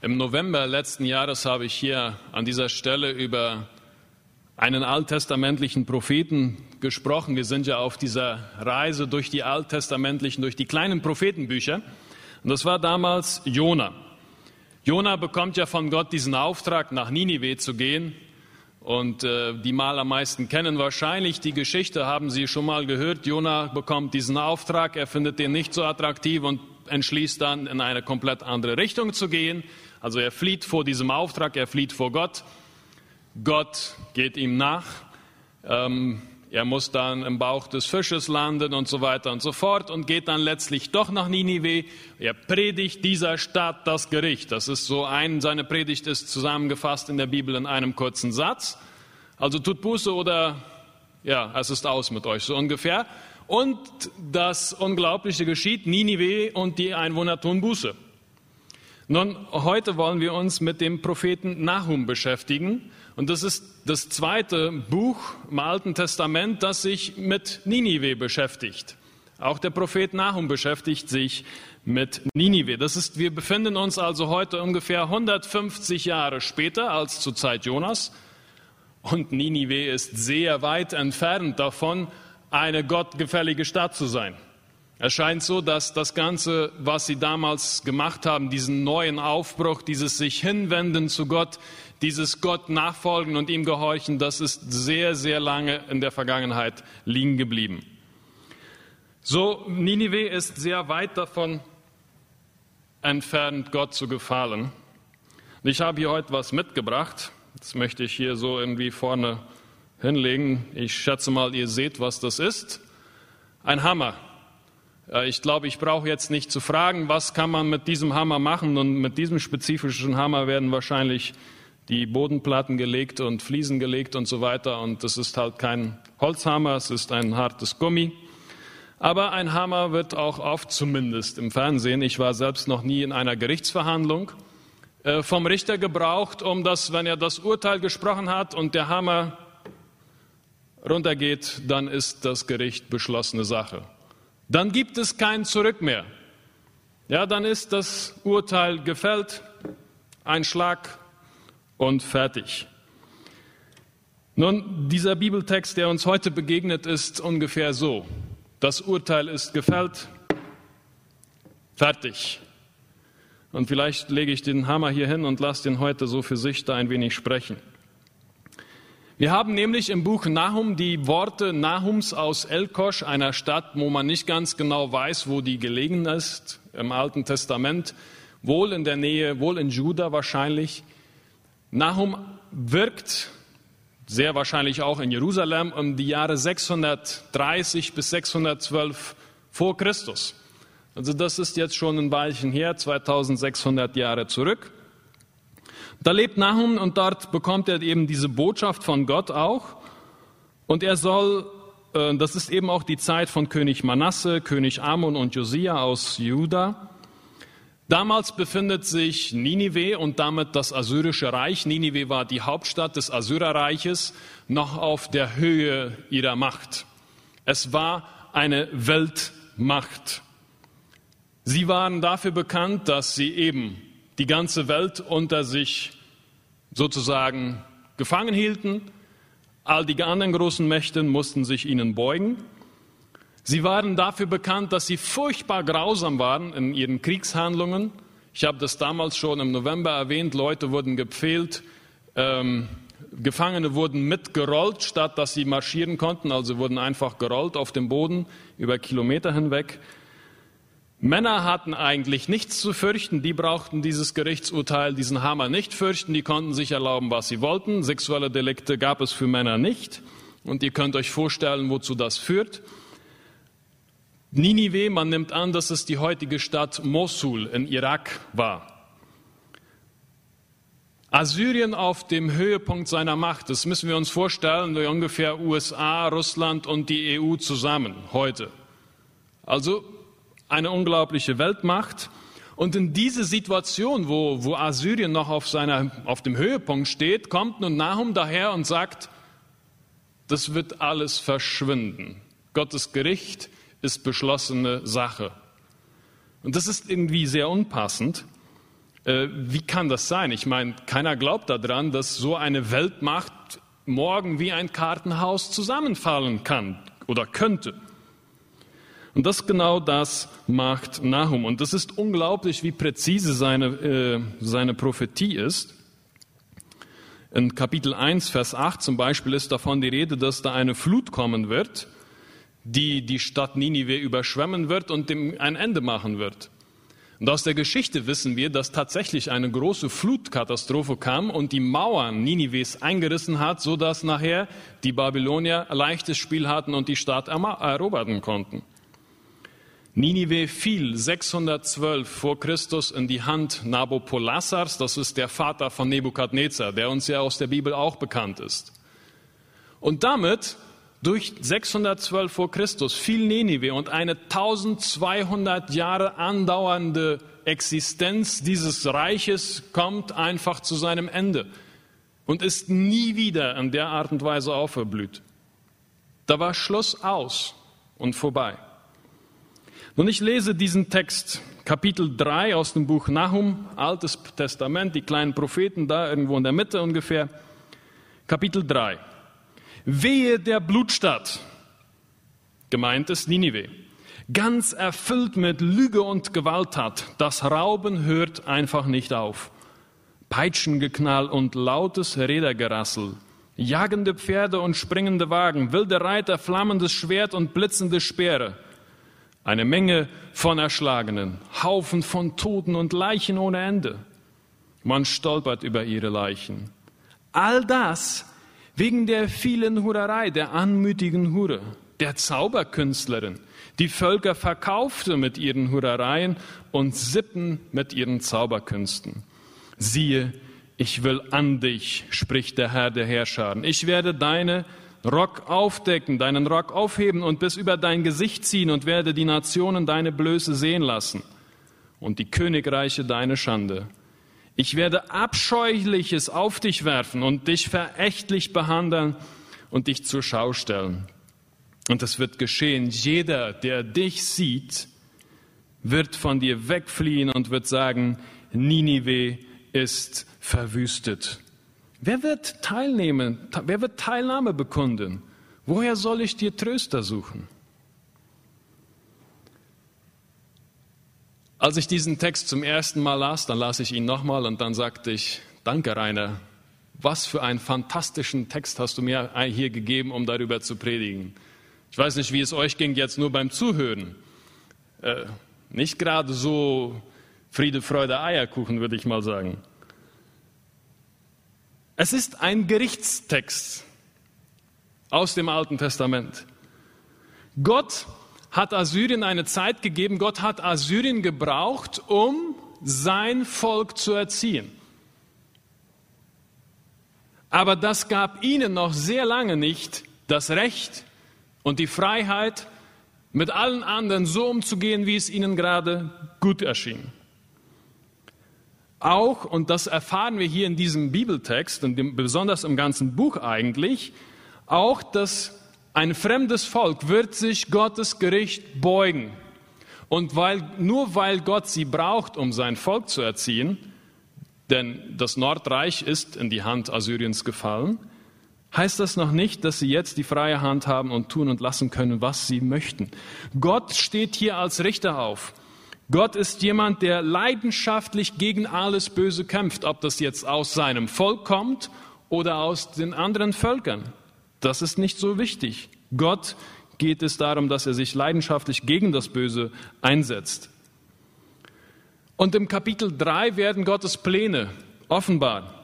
Im November letzten Jahres habe ich hier an dieser Stelle über einen alttestamentlichen Propheten gesprochen. Wir sind ja auf dieser Reise durch die alttestamentlichen, durch die kleinen Prophetenbücher. Und das war damals Jona. Jona bekommt ja von Gott diesen Auftrag, nach Ninive zu gehen. Und äh, die mal am meisten kennen wahrscheinlich die Geschichte, haben Sie schon mal gehört. Jona bekommt diesen Auftrag, er findet den nicht so attraktiv und entschließt dann, in eine komplett andere Richtung zu gehen. Also er flieht vor diesem Auftrag, er flieht vor Gott. Gott geht ihm nach. Ähm, er muss dann im Bauch des Fisches landen und so weiter und so fort und geht dann letztlich doch nach Ninive. Er predigt dieser Stadt das Gericht. Das ist so ein, seine Predigt ist zusammengefasst in der Bibel in einem kurzen Satz. Also tut Buße oder ja, es ist aus mit euch, so ungefähr. Und das Unglaubliche geschieht, Ninive und die Einwohner tun Buße. Nun, heute wollen wir uns mit dem Propheten Nahum beschäftigen. Und das ist das zweite Buch im Alten Testament, das sich mit Ninive beschäftigt. Auch der Prophet Nahum beschäftigt sich mit Ninive. Das ist, wir befinden uns also heute ungefähr 150 Jahre später als zur Zeit Jonas. Und Ninive ist sehr weit entfernt davon, eine gottgefällige Stadt zu sein. Es scheint so, dass das Ganze, was sie damals gemacht haben, diesen neuen Aufbruch, dieses sich hinwenden zu Gott, dieses Gott nachfolgen und ihm gehorchen, das ist sehr, sehr lange in der Vergangenheit liegen geblieben. So, Ninive ist sehr weit davon entfernt, Gott zu gefallen. Ich habe hier heute was mitgebracht. Das möchte ich hier so irgendwie vorne hinlegen. Ich schätze mal, ihr seht, was das ist. Ein Hammer. Ich glaube, ich brauche jetzt nicht zu fragen, was kann man mit diesem Hammer machen. Und mit diesem spezifischen Hammer werden wahrscheinlich die Bodenplatten gelegt und Fliesen gelegt und so weiter. Und das ist halt kein Holzhammer, es ist ein hartes Gummi. Aber ein Hammer wird auch oft, zumindest im Fernsehen, ich war selbst noch nie in einer Gerichtsverhandlung, äh, vom Richter gebraucht, um das, wenn er das Urteil gesprochen hat und der Hammer runtergeht, dann ist das Gericht beschlossene Sache. Dann gibt es kein Zurück mehr. Ja, dann ist das Urteil gefällt, ein Schlag und fertig. Nun, dieser Bibeltext, der uns heute begegnet, ist ungefähr so. Das Urteil ist gefällt, fertig. Und vielleicht lege ich den Hammer hier hin und lasse den heute so für sich da ein wenig sprechen. Wir haben nämlich im Buch Nahum die Worte Nahums aus Elkosch, einer Stadt, wo man nicht ganz genau weiß, wo die gelegen ist, im Alten Testament, wohl in der Nähe, wohl in Juda wahrscheinlich. Nahum wirkt sehr wahrscheinlich auch in Jerusalem um die Jahre 630 bis 612 vor Christus. Also das ist jetzt schon ein Weilchen her, 2600 Jahre zurück. Da lebt Nahum und dort bekommt er eben diese Botschaft von Gott auch. Und er soll, äh, das ist eben auch die Zeit von König Manasse, König Amon und Josia aus Juda. Damals befindet sich Ninive und damit das Assyrische Reich, Ninive war die Hauptstadt des Assyrerreiches, noch auf der Höhe ihrer Macht. Es war eine Weltmacht. Sie waren dafür bekannt, dass sie eben die ganze Welt unter sich sozusagen gefangen hielten. All die anderen großen Mächte mussten sich ihnen beugen. Sie waren dafür bekannt, dass sie furchtbar grausam waren in ihren Kriegshandlungen. Ich habe das damals schon im November erwähnt. Leute wurden gepfählt, ähm, Gefangene wurden mitgerollt, statt dass sie marschieren konnten. Also wurden einfach gerollt auf dem Boden über Kilometer hinweg. Männer hatten eigentlich nichts zu fürchten, die brauchten dieses Gerichtsurteil, diesen Hammer nicht fürchten, die konnten sich erlauben, was sie wollten. Sexuelle Delikte gab es für Männer nicht. Und ihr könnt euch vorstellen, wozu das führt. Ninive, man nimmt an, dass es die heutige Stadt Mosul in Irak war. Assyrien auf dem Höhepunkt seiner Macht, das müssen wir uns vorstellen, ungefähr USA, Russland und die EU zusammen heute. Also eine unglaubliche Weltmacht. Und in diese Situation, wo, wo Assyrien noch auf, seiner, auf dem Höhepunkt steht, kommt nun Nahum daher und sagt, das wird alles verschwinden. Gottes Gericht ist beschlossene Sache. Und das ist irgendwie sehr unpassend. Äh, wie kann das sein? Ich meine, keiner glaubt daran, dass so eine Weltmacht morgen wie ein Kartenhaus zusammenfallen kann oder könnte. Und das genau das macht Nahum. Und das ist unglaublich, wie präzise seine, äh, seine Prophetie ist. In Kapitel 1, Vers 8 zum Beispiel ist davon die Rede, dass da eine Flut kommen wird, die die Stadt Ninive überschwemmen wird und dem ein Ende machen wird. Und aus der Geschichte wissen wir, dass tatsächlich eine große Flutkatastrophe kam und die Mauern Ninives eingerissen hat, so dass nachher die Babylonier leichtes Spiel hatten und die Stadt erobern konnten. Ninive fiel 612 vor Christus in die Hand Nabopolassars, das ist der Vater von Nebukadnezar, der uns ja aus der Bibel auch bekannt ist. Und damit durch 612 vor Christus fiel Ninive und eine 1200 Jahre andauernde Existenz dieses Reiches kommt einfach zu seinem Ende und ist nie wieder in der Art und Weise auferblüht. Da war Schluss aus und vorbei. Nun, ich lese diesen Text, Kapitel 3 aus dem Buch Nahum, Altes Testament, die kleinen Propheten da irgendwo in der Mitte ungefähr. Kapitel 3. Wehe der Blutstadt, gemeint ist Ninive, ganz erfüllt mit Lüge und Gewalttat. Das Rauben hört einfach nicht auf. Peitschengeknall und lautes Rädergerassel, jagende Pferde und springende Wagen, wilde Reiter, flammendes Schwert und blitzende Speere. Eine Menge von Erschlagenen, Haufen von Toten und Leichen ohne Ende. Man stolpert über ihre Leichen. All das wegen der vielen Hurerei, der anmütigen Hure, der Zauberkünstlerin, die Völker verkaufte mit ihren Hurereien und Sippen mit ihren Zauberkünsten. Siehe, ich will an dich, spricht der Herr der Herrscharen. Ich werde deine Rock aufdecken, deinen Rock aufheben und bis über dein Gesicht ziehen und werde die Nationen deine Blöße sehen lassen und die Königreiche deine Schande. Ich werde Abscheuliches auf dich werfen und dich verächtlich behandeln und dich zur Schau stellen. Und es wird geschehen, jeder, der dich sieht, wird von dir wegfliehen und wird sagen, Ninive ist verwüstet. Wer wird teilnehmen? Wer wird Teilnahme bekunden? Woher soll ich dir Tröster suchen? Als ich diesen Text zum ersten Mal las, dann las ich ihn nochmal und dann sagte ich, danke Rainer, was für einen fantastischen Text hast du mir hier gegeben, um darüber zu predigen. Ich weiß nicht, wie es euch ging jetzt nur beim Zuhören. Äh, nicht gerade so Friede, Freude, Eierkuchen, würde ich mal sagen. Es ist ein Gerichtstext aus dem Alten Testament. Gott hat Assyrien eine Zeit gegeben, Gott hat Assyrien gebraucht, um sein Volk zu erziehen. Aber das gab ihnen noch sehr lange nicht das Recht und die Freiheit, mit allen anderen so umzugehen, wie es ihnen gerade gut erschien. Auch, und das erfahren wir hier in diesem Bibeltext und besonders im ganzen Buch eigentlich, auch, dass ein fremdes Volk wird sich Gottes Gericht beugen. Und weil, nur weil Gott sie braucht, um sein Volk zu erziehen, denn das Nordreich ist in die Hand Assyriens gefallen, heißt das noch nicht, dass sie jetzt die freie Hand haben und tun und lassen können, was sie möchten. Gott steht hier als Richter auf. Gott ist jemand, der leidenschaftlich gegen alles Böse kämpft, ob das jetzt aus seinem Volk kommt oder aus den anderen Völkern. Das ist nicht so wichtig. Gott geht es darum, dass er sich leidenschaftlich gegen das Böse einsetzt. Und im Kapitel 3 werden Gottes Pläne offenbar.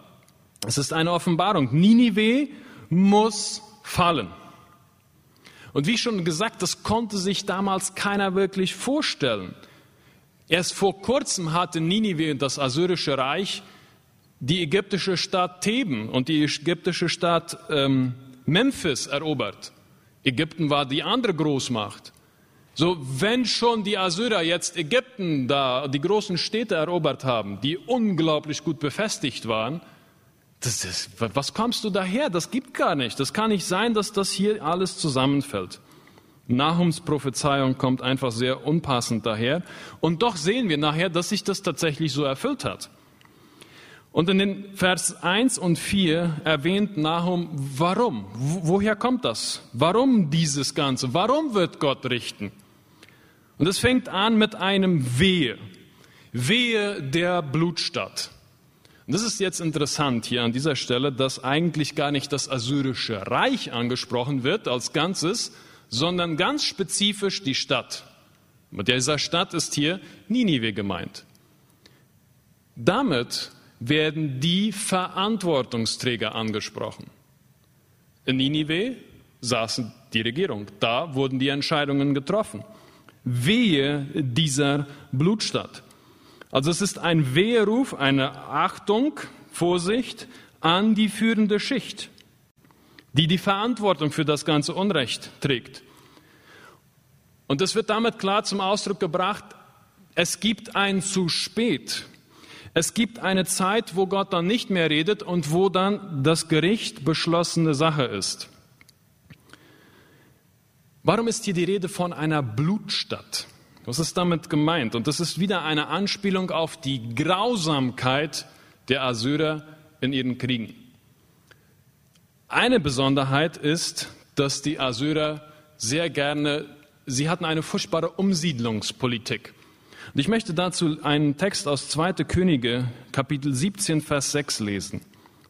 Es ist eine Offenbarung. Ninive muss fallen. Und wie schon gesagt, das konnte sich damals keiner wirklich vorstellen. Erst vor kurzem hatte Ninive, das assyrische Reich, die ägyptische Stadt Theben und die ägyptische Stadt ähm, Memphis erobert. Ägypten war die andere Großmacht. So, wenn schon die Assyrer jetzt Ägypten da, die großen Städte erobert haben, die unglaublich gut befestigt waren, ist, was kommst du daher? Das gibt gar nicht. Das kann nicht sein, dass das hier alles zusammenfällt. Nahums Prophezeiung kommt einfach sehr unpassend daher. Und doch sehen wir nachher, dass sich das tatsächlich so erfüllt hat. Und in den Vers 1 und 4 erwähnt Nahum, warum? Woher kommt das? Warum dieses Ganze? Warum wird Gott richten? Und es fängt an mit einem Wehe. Wehe der Blutstadt. Und das ist jetzt interessant hier an dieser Stelle, dass eigentlich gar nicht das assyrische Reich angesprochen wird als Ganzes, sondern ganz spezifisch die Stadt. Mit dieser Stadt ist hier Ninive gemeint. Damit werden die Verantwortungsträger angesprochen. In Ninive saßen die Regierung, da wurden die Entscheidungen getroffen. Wehe dieser Blutstadt. Also es ist ein Weheruf, eine Achtung, Vorsicht an die führende Schicht, die die Verantwortung für das ganze Unrecht trägt. Und es wird damit klar zum Ausdruck gebracht, es gibt ein zu spät. Es gibt eine Zeit, wo Gott dann nicht mehr redet und wo dann das Gericht beschlossene Sache ist. Warum ist hier die Rede von einer Blutstadt? Was ist damit gemeint? Und das ist wieder eine Anspielung auf die Grausamkeit der Assyrer in ihren Kriegen. Eine Besonderheit ist, dass die Assyrer sehr gerne, sie hatten eine furchtbare Umsiedlungspolitik. Und ich möchte dazu einen Text aus 2. Könige, Kapitel 17, Vers 6 lesen.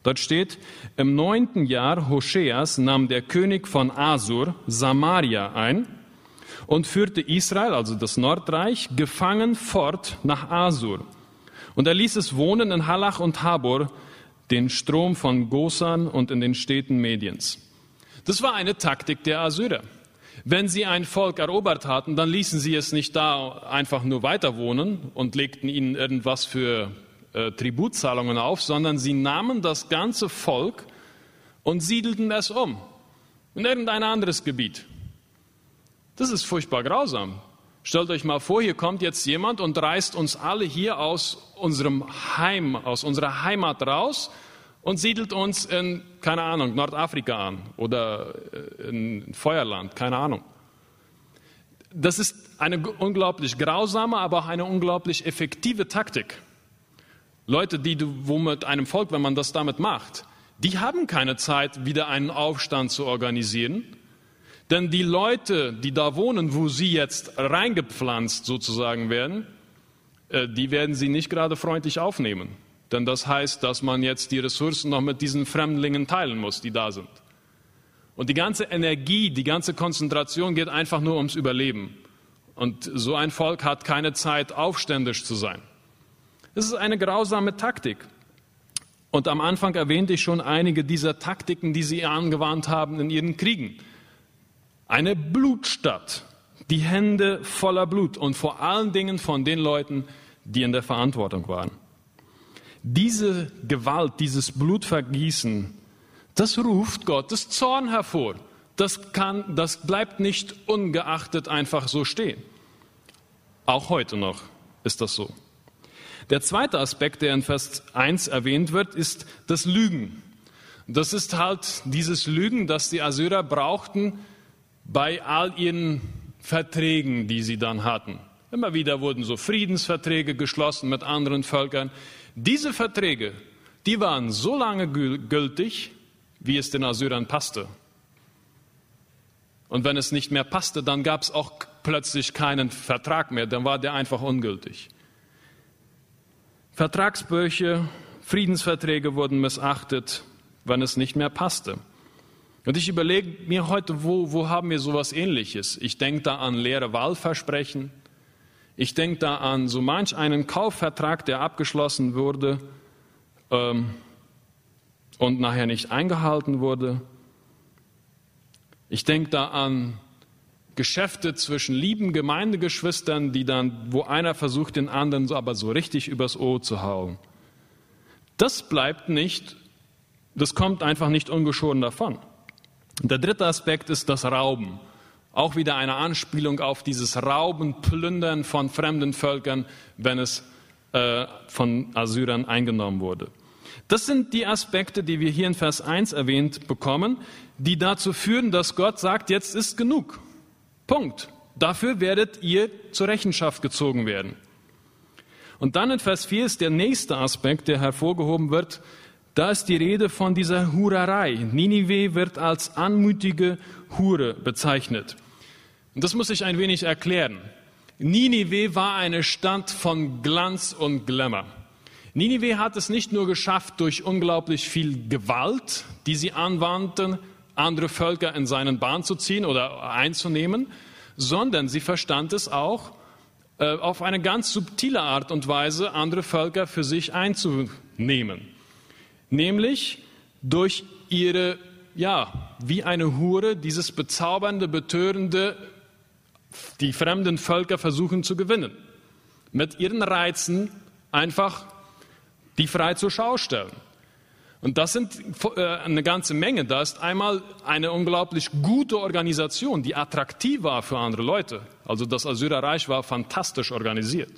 Dort steht, im neunten Jahr Hoscheas nahm der König von Asur Samaria ein und führte Israel, also das Nordreich, gefangen fort nach Asur. Und er ließ es wohnen in Halach und Habor, den Strom von Gosan und in den Städten Mediens. Das war eine Taktik der Assyrer. Wenn sie ein Volk erobert hatten, dann ließen sie es nicht da einfach nur weiter wohnen und legten ihnen irgendwas für äh, Tributzahlungen auf, sondern sie nahmen das ganze Volk und siedelten es um in irgendein anderes Gebiet. Das ist furchtbar grausam. Stellt euch mal vor, hier kommt jetzt jemand und reißt uns alle hier aus unserem Heim, aus unserer Heimat raus und siedelt uns in, keine Ahnung, Nordafrika an oder äh, in Feuerland, keine Ahnung. Das ist eine unglaublich grausame, aber auch eine unglaublich effektive Taktik. Leute, die du, wo mit einem Volk, wenn man das damit macht, die haben keine Zeit, wieder einen Aufstand zu organisieren. Denn die Leute, die da wohnen, wo sie jetzt reingepflanzt sozusagen werden, äh, die werden sie nicht gerade freundlich aufnehmen. Denn das heißt, dass man jetzt die Ressourcen noch mit diesen Fremdlingen teilen muss, die da sind. Und die ganze Energie, die ganze Konzentration geht einfach nur ums Überleben. Und so ein Volk hat keine Zeit, aufständisch zu sein. Es ist eine grausame Taktik. Und am Anfang erwähnte ich schon einige dieser Taktiken, die sie angewandt haben in ihren Kriegen. Eine Blutstadt, die Hände voller Blut und vor allen Dingen von den Leuten, die in der Verantwortung waren. Diese Gewalt, dieses Blutvergießen, das ruft Gottes Zorn hervor. Das, kann, das bleibt nicht ungeachtet einfach so stehen. Auch heute noch ist das so. Der zweite Aspekt, der in Vers 1 erwähnt wird, ist das Lügen. Das ist halt dieses Lügen, das die Assyrer brauchten bei all ihren Verträgen, die sie dann hatten. Immer wieder wurden so Friedensverträge geschlossen mit anderen Völkern. Diese Verträge, die waren so lange gültig, wie es den Assyrern passte. Und wenn es nicht mehr passte, dann gab es auch plötzlich keinen Vertrag mehr, dann war der einfach ungültig. Vertragsbücher, Friedensverträge wurden missachtet, wenn es nicht mehr passte. Und ich überlege mir heute, wo, wo haben wir sowas ähnliches? Ich denke da an leere Wahlversprechen, ich denke da an so manch einen Kaufvertrag, der abgeschlossen wurde ähm, und nachher nicht eingehalten wurde. Ich denke da an Geschäfte zwischen lieben Gemeindegeschwistern, die dann, wo einer versucht, den anderen so, aber so richtig übers Ohr zu hauen. Das bleibt nicht, das kommt einfach nicht ungeschoren davon. Der dritte Aspekt ist das Rauben. Auch wieder eine Anspielung auf dieses Rauben, Plündern von fremden Völkern, wenn es äh, von Assyrern eingenommen wurde. Das sind die Aspekte, die wir hier in Vers 1 erwähnt bekommen, die dazu führen, dass Gott sagt, jetzt ist genug. Punkt. Dafür werdet ihr zur Rechenschaft gezogen werden. Und dann in Vers 4 ist der nächste Aspekt, der hervorgehoben wird. Da ist die Rede von dieser Hurerei. Ninive wird als anmutige Hure bezeichnet. Und das muss ich ein wenig erklären. Ninive war eine Stadt von Glanz und Glamour. Ninive hat es nicht nur geschafft, durch unglaublich viel Gewalt, die sie anwandten, andere Völker in seinen Bahn zu ziehen oder einzunehmen, sondern sie verstand es auch, äh, auf eine ganz subtile Art und Weise andere Völker für sich einzunehmen. Nämlich durch ihre, ja, wie eine Hure, dieses bezaubernde, betörende, die fremden Völker versuchen zu gewinnen. Mit ihren Reizen einfach die frei zur Schau stellen. Und das sind äh, eine ganze Menge. Da ist einmal eine unglaublich gute Organisation, die attraktiv war für andere Leute. Also das Assyrerreich war fantastisch organisiert.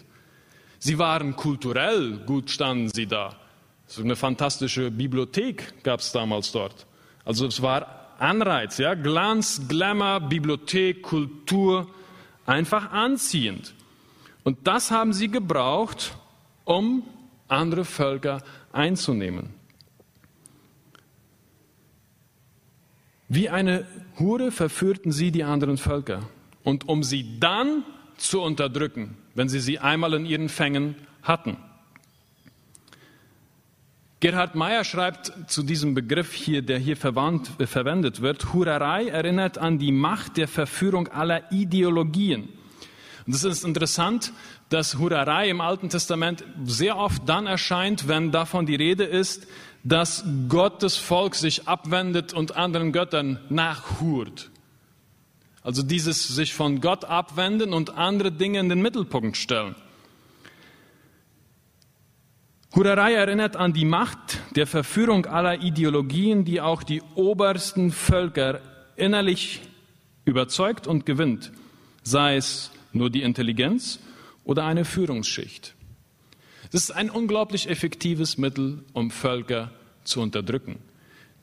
Sie waren kulturell gut, standen sie da. So eine fantastische Bibliothek gab es damals dort. Also es war Anreiz, ja, Glanz, Glamour, Bibliothek, Kultur, einfach anziehend. Und das haben sie gebraucht, um andere Völker einzunehmen. Wie eine Hure verführten sie die anderen Völker. Und um sie dann zu unterdrücken, wenn sie sie einmal in ihren Fängen hatten. Gerhard Meyer schreibt zu diesem Begriff hier, der hier verwandt, äh, verwendet wird, Hurerei erinnert an die Macht der Verführung aller Ideologien. Und es ist interessant, dass Hurerei im Alten Testament sehr oft dann erscheint, wenn davon die Rede ist, dass Gottes Volk sich abwendet und anderen Göttern nachhurt. Also dieses sich von Gott abwenden und andere Dinge in den Mittelpunkt stellen. Hurerei erinnert an die Macht der Verführung aller Ideologien, die auch die obersten Völker innerlich überzeugt und gewinnt, sei es nur die Intelligenz oder eine Führungsschicht. Das ist ein unglaublich effektives Mittel, um Völker zu unterdrücken.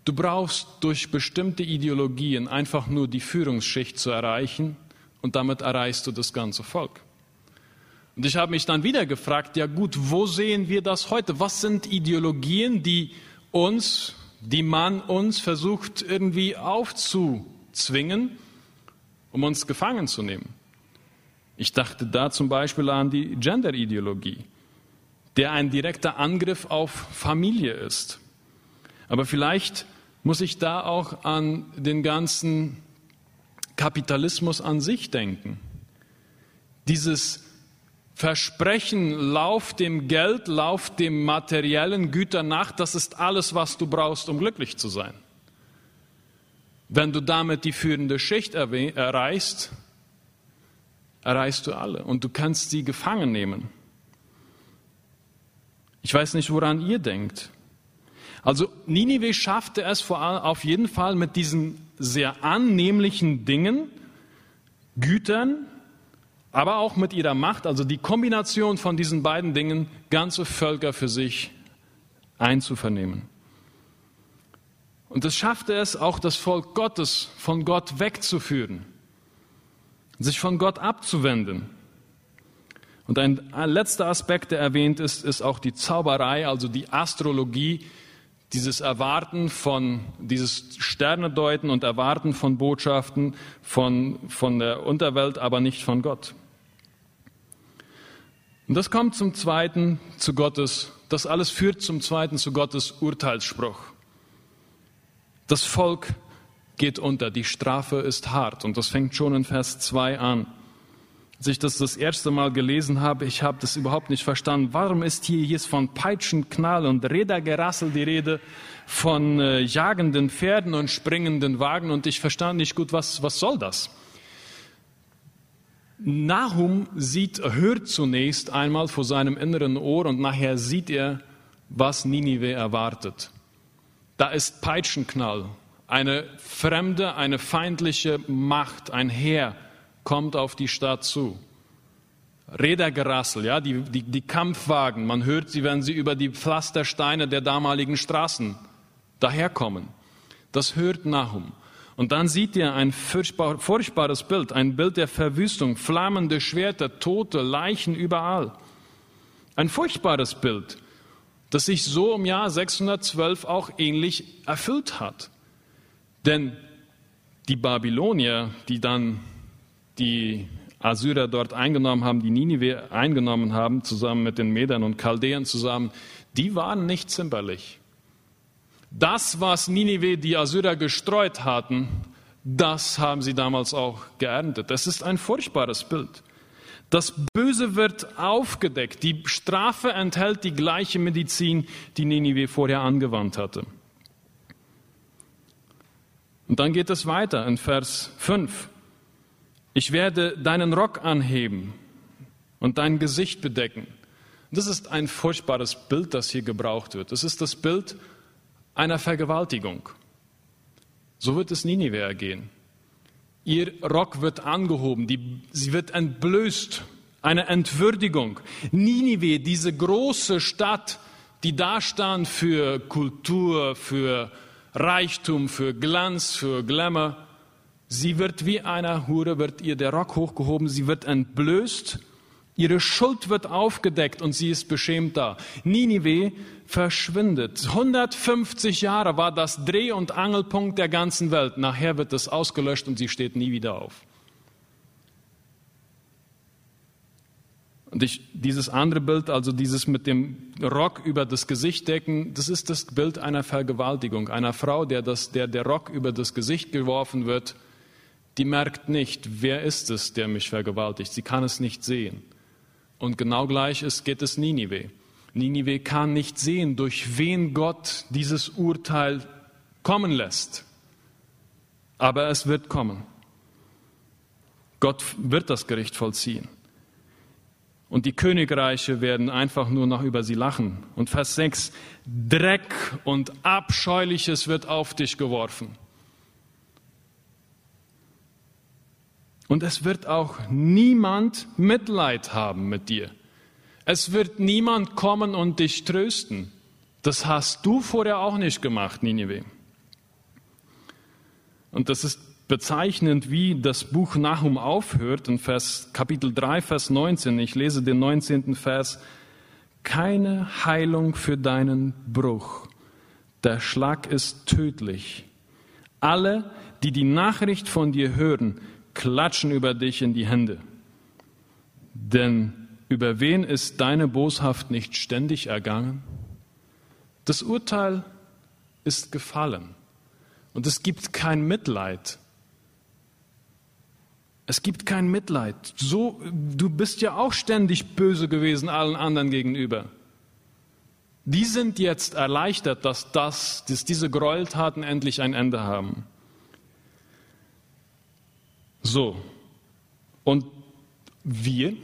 Du brauchst durch bestimmte Ideologien einfach nur die Führungsschicht zu erreichen und damit erreichst du das ganze Volk. Und ich habe mich dann wieder gefragt, ja gut, wo sehen wir das heute? Was sind Ideologien, die uns, die man uns versucht irgendwie aufzuzwingen, um uns gefangen zu nehmen? Ich dachte da zum Beispiel an die Gender-Ideologie, der ein direkter Angriff auf Familie ist. Aber vielleicht muss ich da auch an den ganzen Kapitalismus an sich denken. Dieses Versprechen, lauf dem Geld, lauf dem materiellen Güter nach, das ist alles, was du brauchst, um glücklich zu sein. Wenn du damit die führende Schicht erreichst, erreichst du alle und du kannst sie gefangen nehmen. Ich weiß nicht, woran ihr denkt. Also Ninive schaffte es vor allem auf jeden Fall mit diesen sehr annehmlichen Dingen, Gütern, aber auch mit ihrer Macht, also die Kombination von diesen beiden Dingen, ganze Völker für sich einzuvernehmen. Und es schaffte es auch, das Volk Gottes von Gott wegzuführen, sich von Gott abzuwenden. Und ein letzter Aspekt, der erwähnt ist, ist auch die Zauberei, also die Astrologie, dieses Erwarten von, dieses Sternedeuten und Erwarten von Botschaften von, von der Unterwelt, aber nicht von Gott. Und das kommt zum Zweiten zu Gottes, das alles führt zum Zweiten zu Gottes Urteilsspruch. Das Volk geht unter, die Strafe ist hart und das fängt schon in Vers 2 an. Als ich das das erste Mal gelesen habe, ich habe das überhaupt nicht verstanden. Warum ist hier jetzt von Peitschenknall und Rädergerassel die Rede, von äh, jagenden Pferden und springenden Wagen? Und ich verstand nicht gut, was, was soll das? Nahum sieht, hört zunächst einmal vor seinem inneren Ohr und nachher sieht er, was Ninive erwartet. Da ist Peitschenknall, eine fremde, eine feindliche Macht, ein Heer, kommt auf die Stadt zu. Rädergerassel, ja, die, die, die Kampfwagen, man hört sie, wenn sie über die Pflastersteine der damaligen Straßen daherkommen. Das hört Nahum. Und dann sieht er ein furchtbar, furchtbares Bild, ein Bild der Verwüstung, flammende Schwerter, Tote, Leichen überall. Ein furchtbares Bild, das sich so im Jahr 612 auch ähnlich erfüllt hat. Denn die Babylonier, die dann die Assyrer dort eingenommen haben, die Ninive eingenommen haben, zusammen mit den Medern und Chaldäern zusammen, die waren nicht zimperlich. Das, was Ninive die Assyrer gestreut hatten, das haben sie damals auch geerntet. Das ist ein furchtbares Bild. Das Böse wird aufgedeckt. Die Strafe enthält die gleiche Medizin, die Ninive vorher angewandt hatte. Und dann geht es weiter in Vers 5. Ich werde deinen Rock anheben und dein Gesicht bedecken. Das ist ein furchtbares Bild, das hier gebraucht wird. Das ist das Bild einer Vergewaltigung. So wird es Ninive ergehen. Ihr Rock wird angehoben, die, sie wird entblößt, eine Entwürdigung. Ninive, diese große Stadt, die da stand für Kultur, für Reichtum, für Glanz, für Glamour. Sie wird wie einer Hure, wird ihr der Rock hochgehoben, sie wird entblößt, ihre Schuld wird aufgedeckt und sie ist beschämt da. Ninive verschwindet. 150 Jahre war das Dreh- und Angelpunkt der ganzen Welt. Nachher wird es ausgelöscht und sie steht nie wieder auf. Und ich, dieses andere Bild, also dieses mit dem Rock über das Gesicht decken, das ist das Bild einer Vergewaltigung, einer Frau, der, das, der der Rock über das Gesicht geworfen wird, die merkt nicht, wer ist es, der mich vergewaltigt. Sie kann es nicht sehen. Und genau gleich ist, geht es Ninive. Ninive kann nicht sehen, durch wen Gott dieses Urteil kommen lässt. Aber es wird kommen. Gott wird das Gericht vollziehen. Und die Königreiche werden einfach nur noch über sie lachen. Und Vers 6, Dreck und Abscheuliches wird auf dich geworfen. Und es wird auch niemand Mitleid haben mit dir. Es wird niemand kommen und dich trösten. Das hast du vorher auch nicht gemacht, Ninive. Und das ist bezeichnend, wie das Buch Nahum aufhört, in Vers, Kapitel 3, Vers 19. Ich lese den 19. Vers. Keine Heilung für deinen Bruch. Der Schlag ist tödlich. Alle, die die Nachricht von dir hören, klatschen über dich in die Hände. Denn über wen ist deine Boshaft nicht ständig ergangen? Das Urteil ist gefallen und es gibt kein Mitleid es gibt kein Mitleid. So, du bist ja auch ständig böse gewesen allen anderen gegenüber. Die sind jetzt erleichtert, dass, das, dass diese Gräueltaten endlich ein Ende haben. So. Und wir?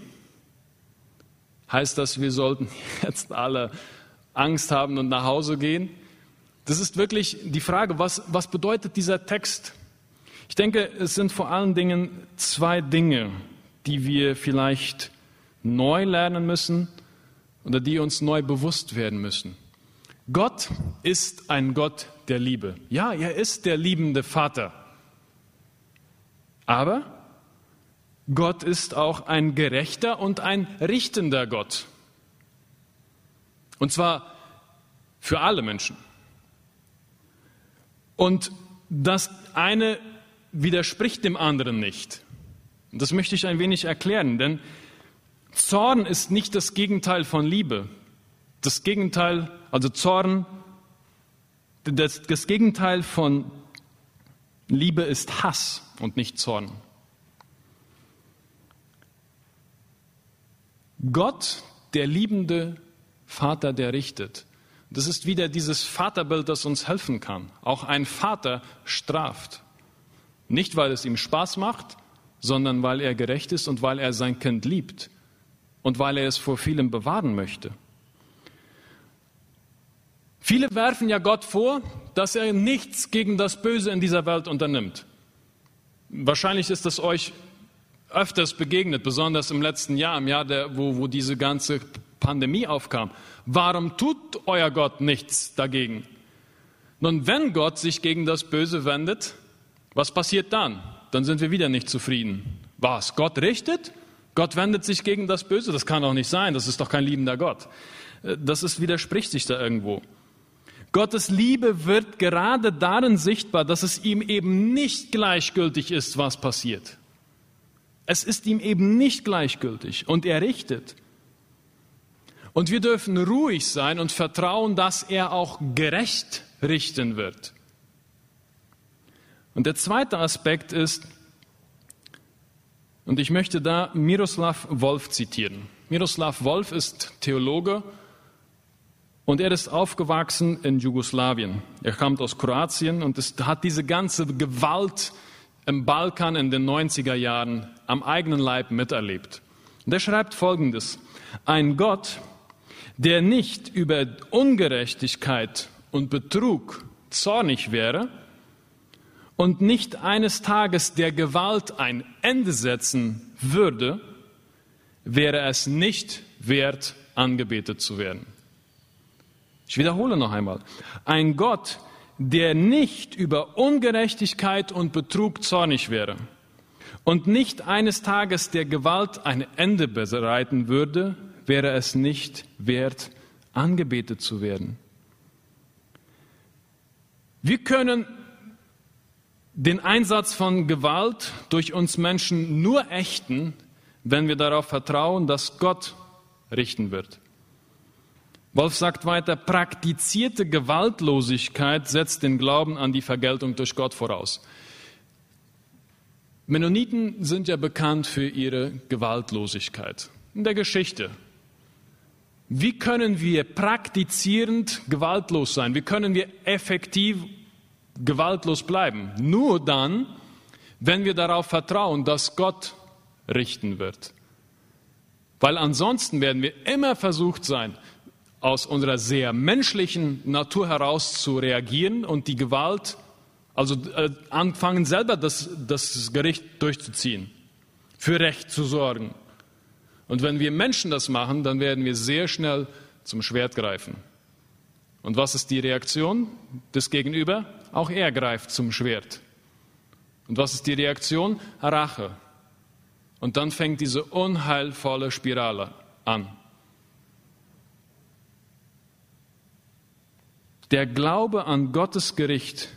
Heißt das, wir sollten jetzt alle Angst haben und nach Hause gehen? Das ist wirklich die Frage, was, was bedeutet dieser Text? Ich denke, es sind vor allen Dingen zwei Dinge, die wir vielleicht neu lernen müssen oder die uns neu bewusst werden müssen. Gott ist ein Gott der Liebe. Ja, er ist der liebende Vater. Aber Gott ist auch ein gerechter und ein richtender Gott. Und zwar für alle Menschen. Und das eine widerspricht dem anderen nicht. Und das möchte ich ein wenig erklären, denn Zorn ist nicht das Gegenteil von Liebe. Das Gegenteil, also Zorn, das, das Gegenteil von Liebe ist Hass und nicht Zorn. Gott, der liebende Vater, der richtet. Das ist wieder dieses Vaterbild, das uns helfen kann. Auch ein Vater straft. Nicht, weil es ihm Spaß macht, sondern weil er gerecht ist und weil er sein Kind liebt und weil er es vor vielem bewahren möchte. Viele werfen ja Gott vor, dass er nichts gegen das Böse in dieser Welt unternimmt. Wahrscheinlich ist es euch öfters begegnet, besonders im letzten Jahr, im Jahr, der, wo, wo diese ganze Pandemie aufkam. Warum tut euer Gott nichts dagegen? Nun, wenn Gott sich gegen das Böse wendet, was passiert dann? Dann sind wir wieder nicht zufrieden. Was? Gott richtet? Gott wendet sich gegen das Böse. Das kann doch nicht sein. Das ist doch kein liebender Gott. Äh, das ist, widerspricht sich da irgendwo. Gottes Liebe wird gerade darin sichtbar, dass es ihm eben nicht gleichgültig ist, was passiert. Es ist ihm eben nicht gleichgültig und er richtet. Und wir dürfen ruhig sein und vertrauen, dass er auch gerecht richten wird. Und der zweite Aspekt ist, und ich möchte da Miroslav Wolf zitieren. Miroslav Wolf ist Theologe und er ist aufgewachsen in Jugoslawien. Er kommt aus Kroatien und hat diese ganze Gewalt im Balkan in den 90er Jahren am eigenen Leib miterlebt. Und er schreibt Folgendes. Ein Gott, der nicht über Ungerechtigkeit und Betrug zornig wäre und nicht eines Tages der Gewalt ein Ende setzen würde, wäre es nicht wert, angebetet zu werden. Ich wiederhole noch einmal. Ein Gott, der nicht über Ungerechtigkeit und Betrug zornig wäre und nicht eines Tages der Gewalt ein Ende bereiten würde, wäre es nicht wert, angebetet zu werden. Wir können den Einsatz von Gewalt durch uns Menschen nur ächten, wenn wir darauf vertrauen, dass Gott richten wird. Wolf sagt weiter, praktizierte Gewaltlosigkeit setzt den Glauben an die Vergeltung durch Gott voraus. Mennoniten sind ja bekannt für ihre Gewaltlosigkeit. In der Geschichte. Wie können wir praktizierend gewaltlos sein? Wie können wir effektiv gewaltlos bleiben? Nur dann, wenn wir darauf vertrauen, dass Gott richten wird. Weil ansonsten werden wir immer versucht sein, aus unserer sehr menschlichen Natur heraus zu reagieren und die Gewalt, also äh, anfangen selber das, das Gericht durchzuziehen, für Recht zu sorgen. Und wenn wir Menschen das machen, dann werden wir sehr schnell zum Schwert greifen. Und was ist die Reaktion des Gegenüber? Auch er greift zum Schwert. Und was ist die Reaktion? Rache. Und dann fängt diese unheilvolle Spirale an. Der Glaube an Gottes Gericht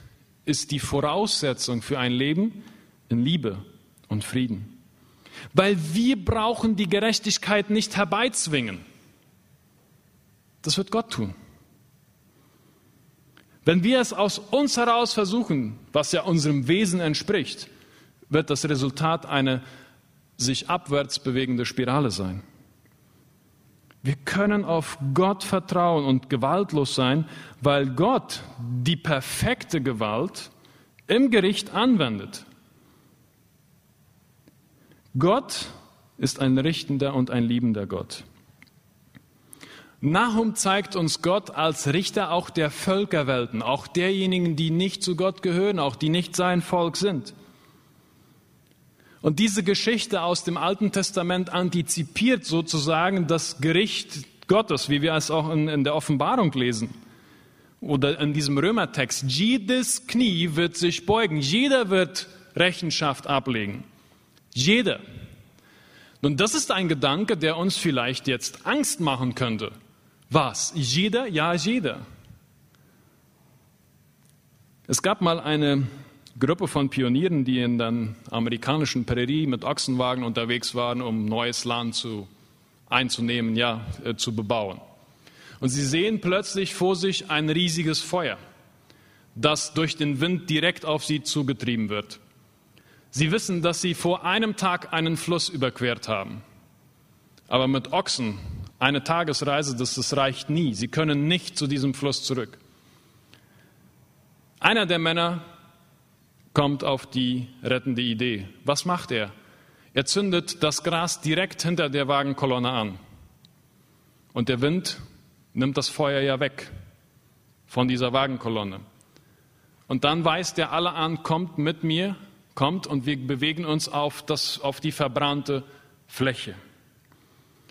ist die Voraussetzung für ein Leben in Liebe und Frieden. Weil wir brauchen die Gerechtigkeit nicht herbeizwingen. Das wird Gott tun. Wenn wir es aus uns heraus versuchen, was ja unserem Wesen entspricht, wird das Resultat eine sich abwärts bewegende Spirale sein. Wir können auf Gott vertrauen und gewaltlos sein, weil Gott die perfekte Gewalt im Gericht anwendet. Gott ist ein richtender und ein liebender Gott. Nahum zeigt uns Gott als Richter auch der Völkerwelten, auch derjenigen, die nicht zu Gott gehören, auch die nicht sein Volk sind. Und diese Geschichte aus dem Alten Testament antizipiert sozusagen das Gericht Gottes, wie wir es auch in, in der Offenbarung lesen oder in diesem Römertext. Jedes Knie wird sich beugen, jeder wird Rechenschaft ablegen. Jeder. Nun, das ist ein Gedanke, der uns vielleicht jetzt Angst machen könnte. Was? Jeder? Ja, jeder. Es gab mal eine Gruppe von Pionieren, die in der amerikanischen Prärie mit Ochsenwagen unterwegs waren, um neues Land zu, einzunehmen, ja, äh, zu bebauen. Und sie sehen plötzlich vor sich ein riesiges Feuer, das durch den Wind direkt auf sie zugetrieben wird. Sie wissen, dass sie vor einem Tag einen Fluss überquert haben. Aber mit Ochsen, eine Tagesreise, das, das reicht nie. Sie können nicht zu diesem Fluss zurück. Einer der Männer kommt auf die rettende Idee. Was macht er? Er zündet das Gras direkt hinter der Wagenkolonne an. Und der Wind nimmt das Feuer ja weg von dieser Wagenkolonne. Und dann weist er alle an, kommt mit mir, kommt und wir bewegen uns auf, das, auf die verbrannte Fläche.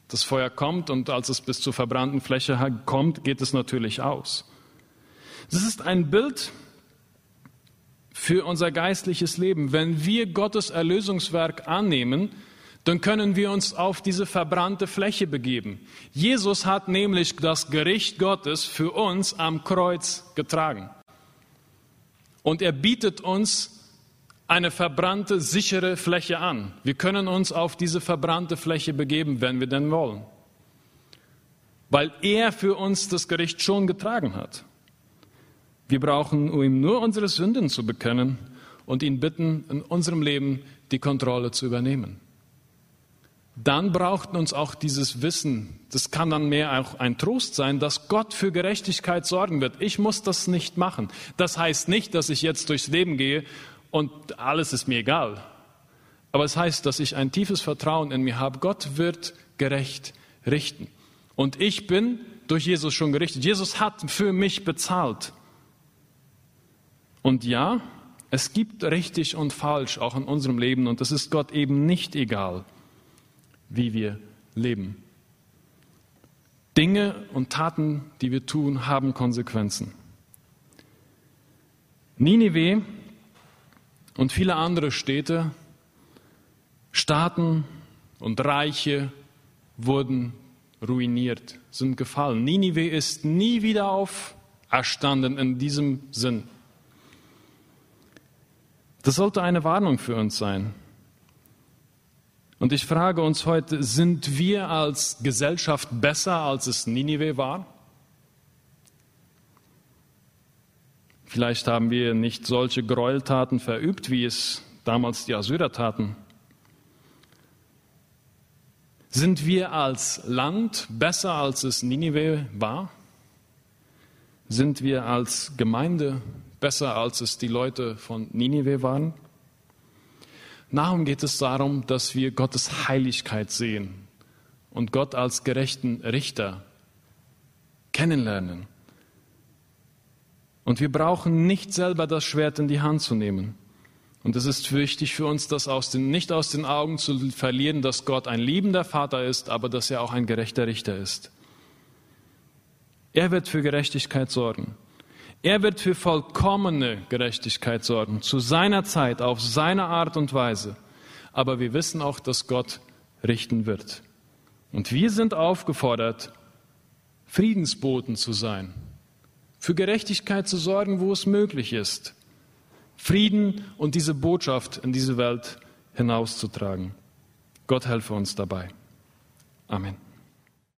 Das Feuer kommt und als es bis zur verbrannten Fläche kommt, geht es natürlich aus. Das ist ein Bild für unser geistliches Leben. Wenn wir Gottes Erlösungswerk annehmen, dann können wir uns auf diese verbrannte Fläche begeben. Jesus hat nämlich das Gericht Gottes für uns am Kreuz getragen. Und er bietet uns eine verbrannte, sichere Fläche an. Wir können uns auf diese verbrannte Fläche begeben, wenn wir denn wollen. Weil er für uns das Gericht schon getragen hat. Wir brauchen ihm nur unsere Sünden zu bekennen und ihn bitten, in unserem Leben die Kontrolle zu übernehmen. Dann braucht uns auch dieses Wissen, das kann dann mehr auch ein Trost sein, dass Gott für Gerechtigkeit sorgen wird. Ich muss das nicht machen. Das heißt nicht, dass ich jetzt durchs Leben gehe und alles ist mir egal. Aber es heißt, dass ich ein tiefes Vertrauen in mir habe. Gott wird gerecht richten. Und ich bin durch Jesus schon gerichtet. Jesus hat für mich bezahlt. Und ja, es gibt richtig und falsch auch in unserem Leben und es ist Gott eben nicht egal, wie wir leben. Dinge und Taten, die wir tun, haben Konsequenzen. Ninive und viele andere Städte, Staaten und Reiche wurden ruiniert, sind gefallen. Ninive ist nie wieder auferstanden in diesem Sinn. Das sollte eine Warnung für uns sein. Und ich frage uns heute, sind wir als Gesellschaft besser, als es Ninive war? Vielleicht haben wir nicht solche Gräueltaten verübt, wie es damals die Assyrer taten. Sind wir als Land besser, als es Ninive war? Sind wir als Gemeinde besser, als es die Leute von Ninive waren? Darum geht es darum, dass wir Gottes Heiligkeit sehen und Gott als gerechten Richter kennenlernen. Und wir brauchen nicht selber das Schwert in die Hand zu nehmen. Und es ist wichtig für uns, das aus den, nicht aus den Augen zu verlieren, dass Gott ein liebender Vater ist, aber dass er auch ein gerechter Richter ist. Er wird für Gerechtigkeit sorgen. Er wird für vollkommene Gerechtigkeit sorgen, zu seiner Zeit, auf seine Art und Weise. Aber wir wissen auch, dass Gott richten wird. Und wir sind aufgefordert, Friedensboten zu sein für Gerechtigkeit zu sorgen, wo es möglich ist, Frieden und diese Botschaft in diese Welt hinauszutragen. Gott helfe uns dabei. Amen.